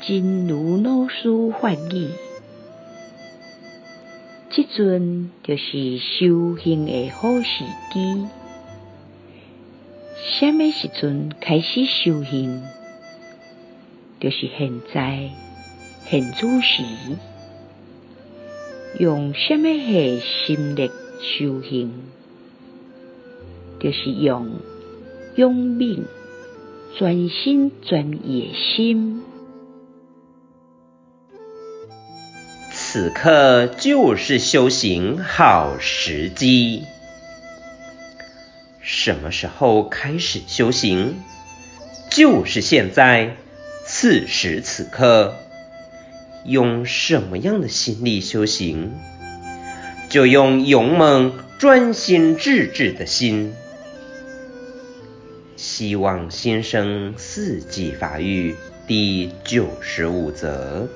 真如老师法语，这阵就是修行的好时机。什么时阵开始修行？就是现在，现此时。用什么个心力修行？就是用勇猛、专心、专意的心。此刻就是修行好时机。什么时候开始修行？就是现在，此时此刻。用什么样的心力修行？就用勇猛、专心致志的心。希望新生四季法语第九十五则。